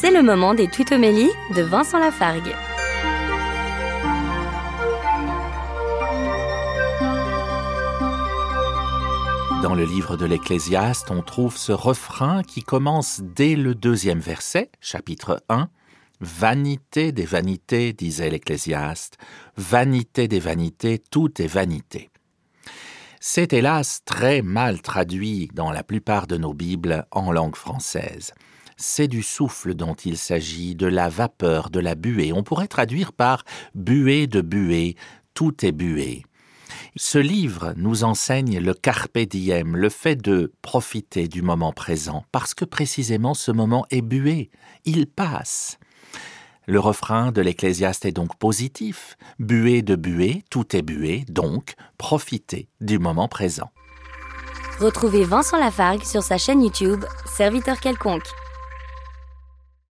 C'est le moment des tutomélies de Vincent Lafargue. Dans le livre de l'Ecclésiaste, on trouve ce refrain qui commence dès le deuxième verset, chapitre 1. Vanité des vanités, disait l'Ecclésiaste, vanité des vanités, tout est vanité. C'est hélas très mal traduit dans la plupart de nos Bibles en langue française. C'est du souffle dont il s'agit, de la vapeur, de la buée. On pourrait traduire par buée de buée, tout est buée. Ce livre nous enseigne le carpe diem, le fait de profiter du moment présent, parce que précisément ce moment est bué, il passe. Le refrain de l'Ecclésiaste est donc positif. Buée de buée, tout est bué, donc profitez du moment présent. Retrouvez Vincent Lafargue sur sa chaîne YouTube, Serviteur quelconque.